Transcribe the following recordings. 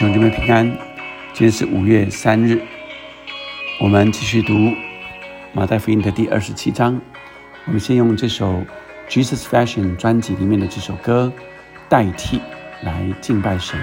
兄弟们平安，今天是五月三日，我们继续读马太福音的第二十七章。我们先用这首《Jesus Fashion》专辑里面的这首歌代替来敬拜神。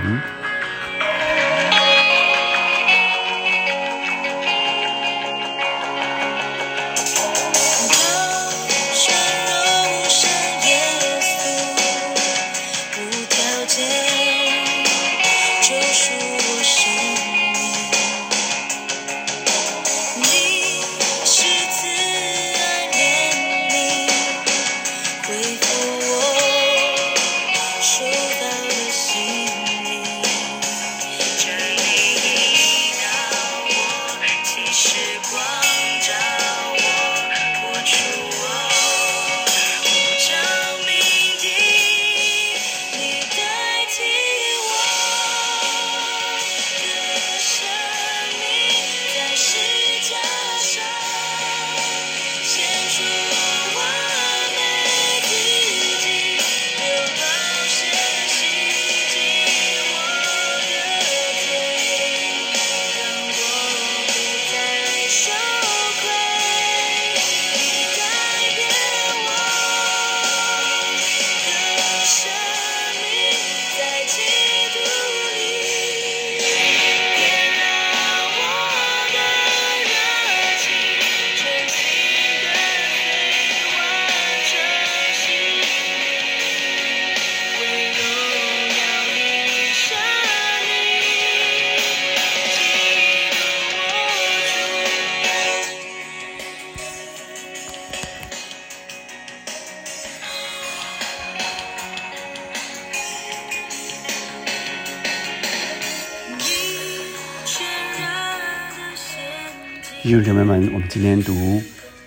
弟兄姐妹们，我们今天读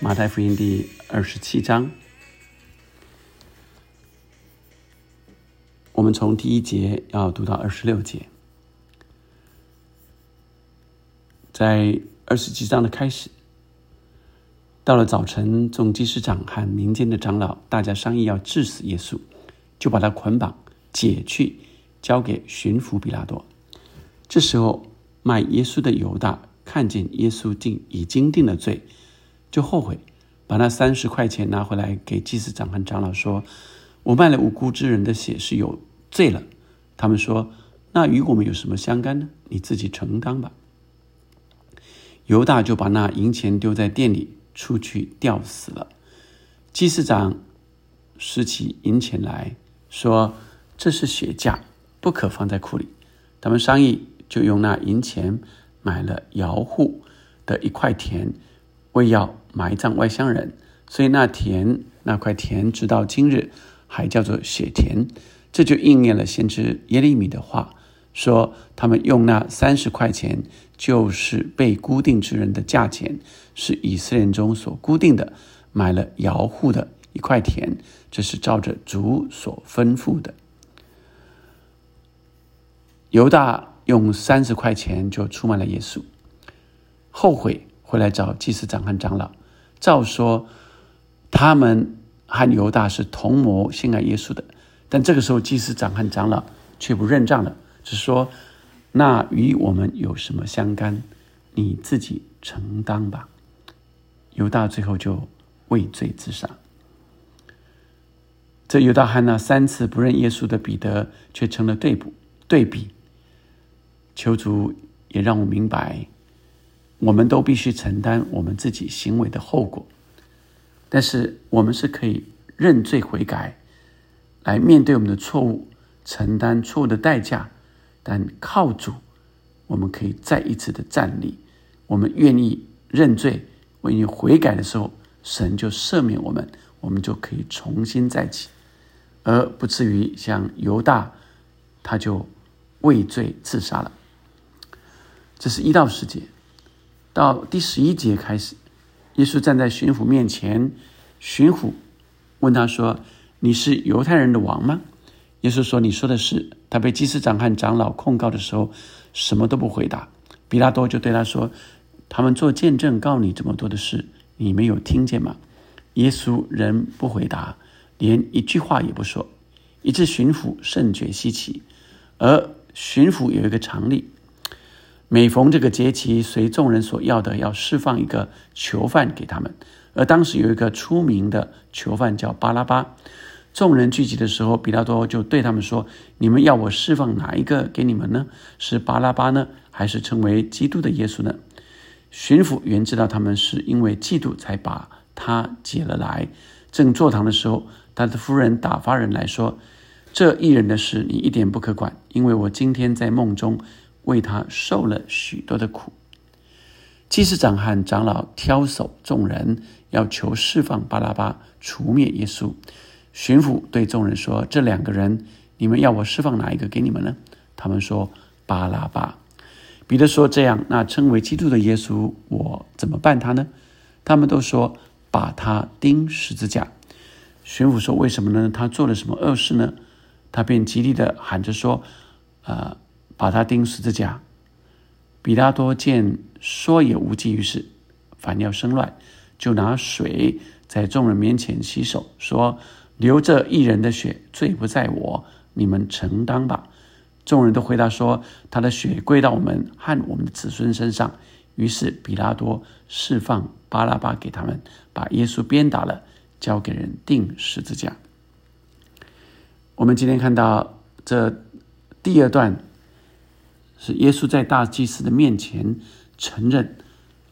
马太福音第二十七章。我们从第一节要读到二十六节。在二十七章的开始，到了早晨，众祭司长和民间的长老，大家商议要治死耶稣，就把他捆绑解去，交给巡抚比拉多。这时候，卖耶稣的犹大。看见耶稣定已经定了罪，就后悔，把那三十块钱拿回来给祭司长和长老说：“我卖了无辜之人的血是有罪了。”他们说：“那与我们有什么相干呢？你自己承担吧。”犹大就把那银钱丢在店里，出去吊死了。祭司长拾起银钱来说：“这是血价，不可放在库里。”他们商议，就用那银钱。买了窑户的一块田，为要埋葬外乡人，所以那田那块田直到今日还叫做血田。这就应验了先知耶利米的话，说他们用那三十块钱，就是被固定之人的价钱，是以色列中所固定的，买了窑户的一块田，这是照着主所吩咐的。犹大。用三十块钱就出卖了耶稣，后悔回来找祭司长和长老，照说他们和犹大是同谋陷害耶稣的。但这个时候，祭司长和长老却不认账了，只说那与我们有什么相干？你自己承担吧。犹大最后就畏罪自杀。这犹大和那三次不认耶稣的彼得却成了对比对比。求主也让我明白，我们都必须承担我们自己行为的后果，但是我们是可以认罪悔改，来面对我们的错误，承担错误的代价。但靠主，我们可以再一次的站立。我们愿意认罪，愿意悔改的时候，神就赦免我们，我们就可以重新再起，而不至于像犹大，他就畏罪自杀了。这是一到十节，到第十一节开始，耶稣站在巡抚面前，巡抚问他说：“你是犹太人的王吗？”耶稣说：“你说的是。”他被祭司长和长老控告的时候，什么都不回答。比拉多就对他说：“他们做见证告你这么多的事，你没有听见吗？”耶稣仍不回答，连一句话也不说，以致巡抚甚觉稀奇。而巡抚有一个常例，每逢这个节期，随众人所要的，要释放一个囚犯给他们。而当时有一个出名的囚犯叫巴拉巴。众人聚集的时候，比拉多就对他们说：“你们要我释放哪一个给你们呢？是巴拉巴呢，还是称为基督的耶稣呢？”巡抚原知道他们是因为嫉妒才把他解了来。正坐堂的时候，他的夫人打发人来说：“这一人的事，你一点不可管，因为我今天在梦中为他受了许多的苦。”祭司长和长老挑手众人，要求释放巴拉巴，除灭耶稣。巡抚对众人说：“这两个人，你们要我释放哪一个给你们呢？”他们说：“巴拉巴。”彼得说：“这样，那称为基督的耶稣，我怎么办他呢？”他们都说：“把他钉十字架。”巡抚说：“为什么呢？他做了什么恶事呢？”他便极力的喊着说：“呃，把他钉十字架。”比拉多见说也无济于事，反要生乱，就拿水在众人面前洗手，说。流这一人的血，罪不在我，你们承担吧。众人都回答说：“他的血归到我们和我们的子孙身上。”于是比拉多释放巴拉巴给他们，把耶稣鞭打了，交给人钉十字架。我们今天看到这第二段，是耶稣在大祭司的面前承认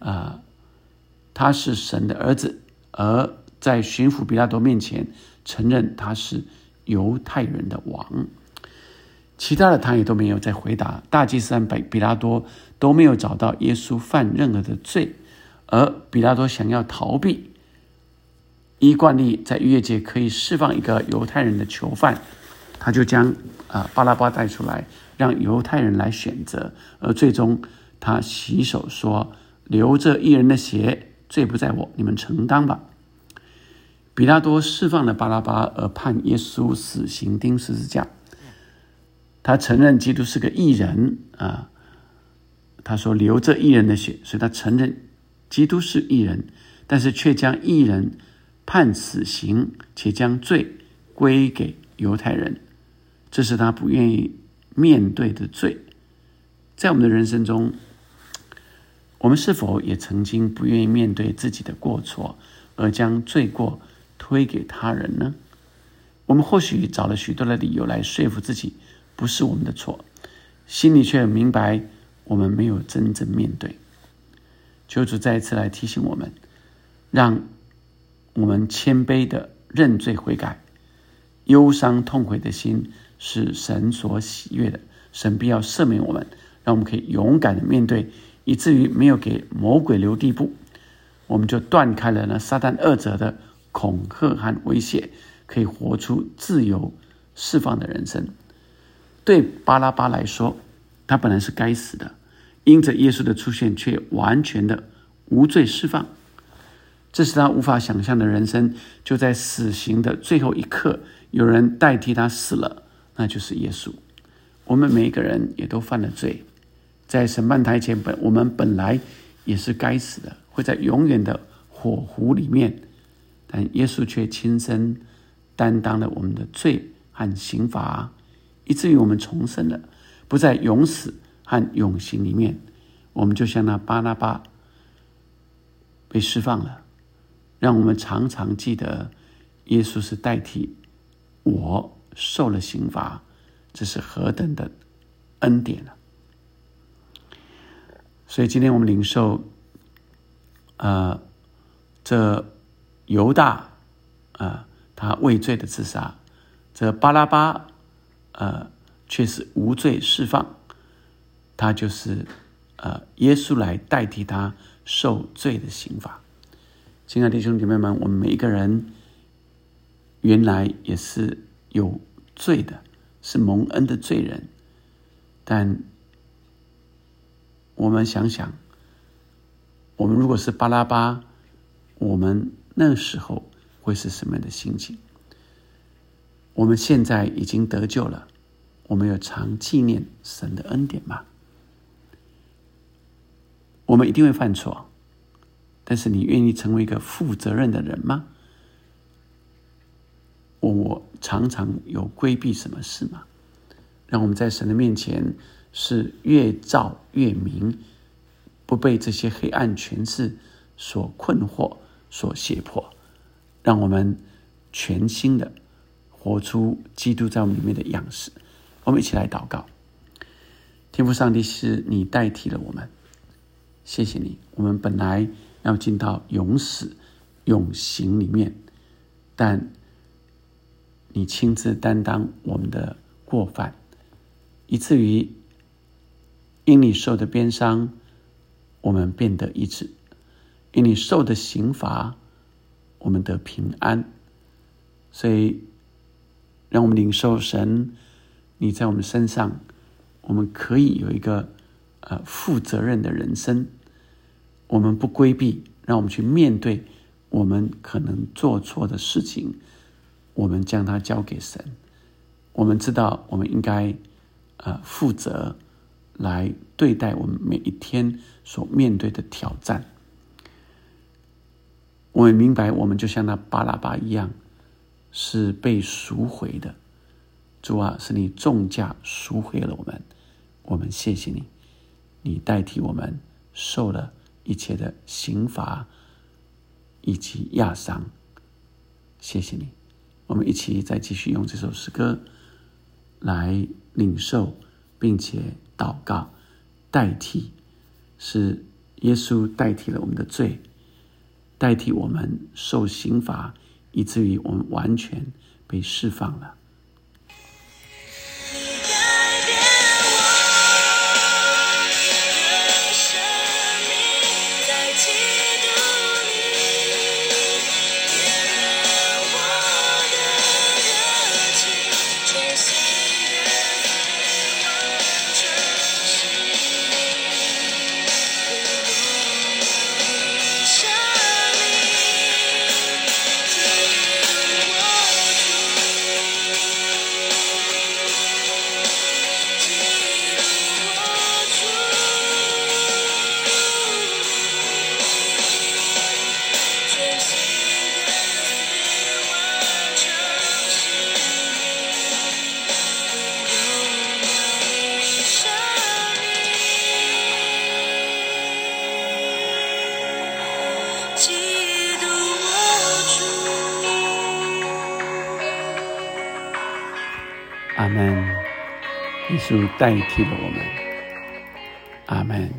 啊，他是神的儿子，而在巡抚比拉多面前。承认他是犹太人的王，其他的他也都没有再回答。大祭司比比拉多都没有找到耶稣犯任何的罪，而比拉多想要逃避。依惯例，在逾越节可以释放一个犹太人的囚犯，他就将啊巴拉巴带出来，让犹太人来选择。而最终他洗手说：“流着一人的血，罪不在我，你们承担吧。”比拉多释放了巴拉巴，而判耶稣死刑钉十字架。他承认基督是个异人啊，他说流着异人的血，所以他承认基督是异人，但是却将异人判死刑，且将罪归给犹太人，这是他不愿意面对的罪。在我们的人生中，我们是否也曾经不愿意面对自己的过错，而将罪过？推给他人呢？我们或许找了许多的理由来说服自己，不是我们的错，心里却明白我们没有真正面对。求主再一次来提醒我们，让我们谦卑的认罪悔改，忧伤痛悔的心是神所喜悦的，神必要赦免我们，让我们可以勇敢的面对，以至于没有给魔鬼留地步，我们就断开了那撒旦二者的。恐吓和威胁，可以活出自由释放的人生。对巴拉巴来说，他本来是该死的，因着耶稣的出现，却完全的无罪释放。这是他无法想象的人生。就在死刑的最后一刻，有人代替他死了，那就是耶稣。我们每一个人也都犯了罪，在审判台前，本我们本来也是该死的，会在永远的火湖里面。但耶稣却亲身担当了我们的罪和刑罚，以至于我们重生了，不在永死和永刑里面。我们就像那巴拿巴被释放了，让我们常常记得耶稣是代替我受了刑罚，这是何等的恩典呢？所以今天我们领受，呃，这。犹大，啊，他畏罪的自杀；这巴拉巴，呃，却是无罪释放。他就是，呃，耶稣来代替他受罪的刑罚。亲爱的弟兄姐妹们，我们每一个人原来也是有罪的，是蒙恩的罪人。但我们想想，我们如果是巴拉巴，我们。那时候会是什么样的心情？我们现在已经得救了，我们有常纪念神的恩典吗？我们一定会犯错，但是你愿意成为一个负责任的人吗？我常常有规避什么事吗？让我们在神的面前是越照越明，不被这些黑暗权势所困惑、所胁迫，让我们全新的活出基督在我们里面的样式。我们一起来祷告。天父上帝，是你代替了我们，谢谢你。我们本来要进到永死、永刑里面，但你亲自担当我们的过犯，以至于因你受的鞭伤，我们变得医治；因你受的刑罚，我们得平安。所以，让我们领受神，你在我们身上。我们可以有一个呃负责任的人生，我们不规避，让我们去面对我们可能做错的事情，我们将它交给神。我们知道我们应该呃负责来对待我们每一天所面对的挑战。我们明白，我们就像那巴拉巴一样，是被赎回的。主啊，是你重价赎回了我们。我们谢谢你，你代替我们受了一切的刑罚以及压伤。谢谢你，我们一起再继续用这首诗歌来领受，并且祷告，代替是耶稣代替了我们的罪，代替我们受刑罚，以至于我们完全被释放了。就代替了我们。阿门。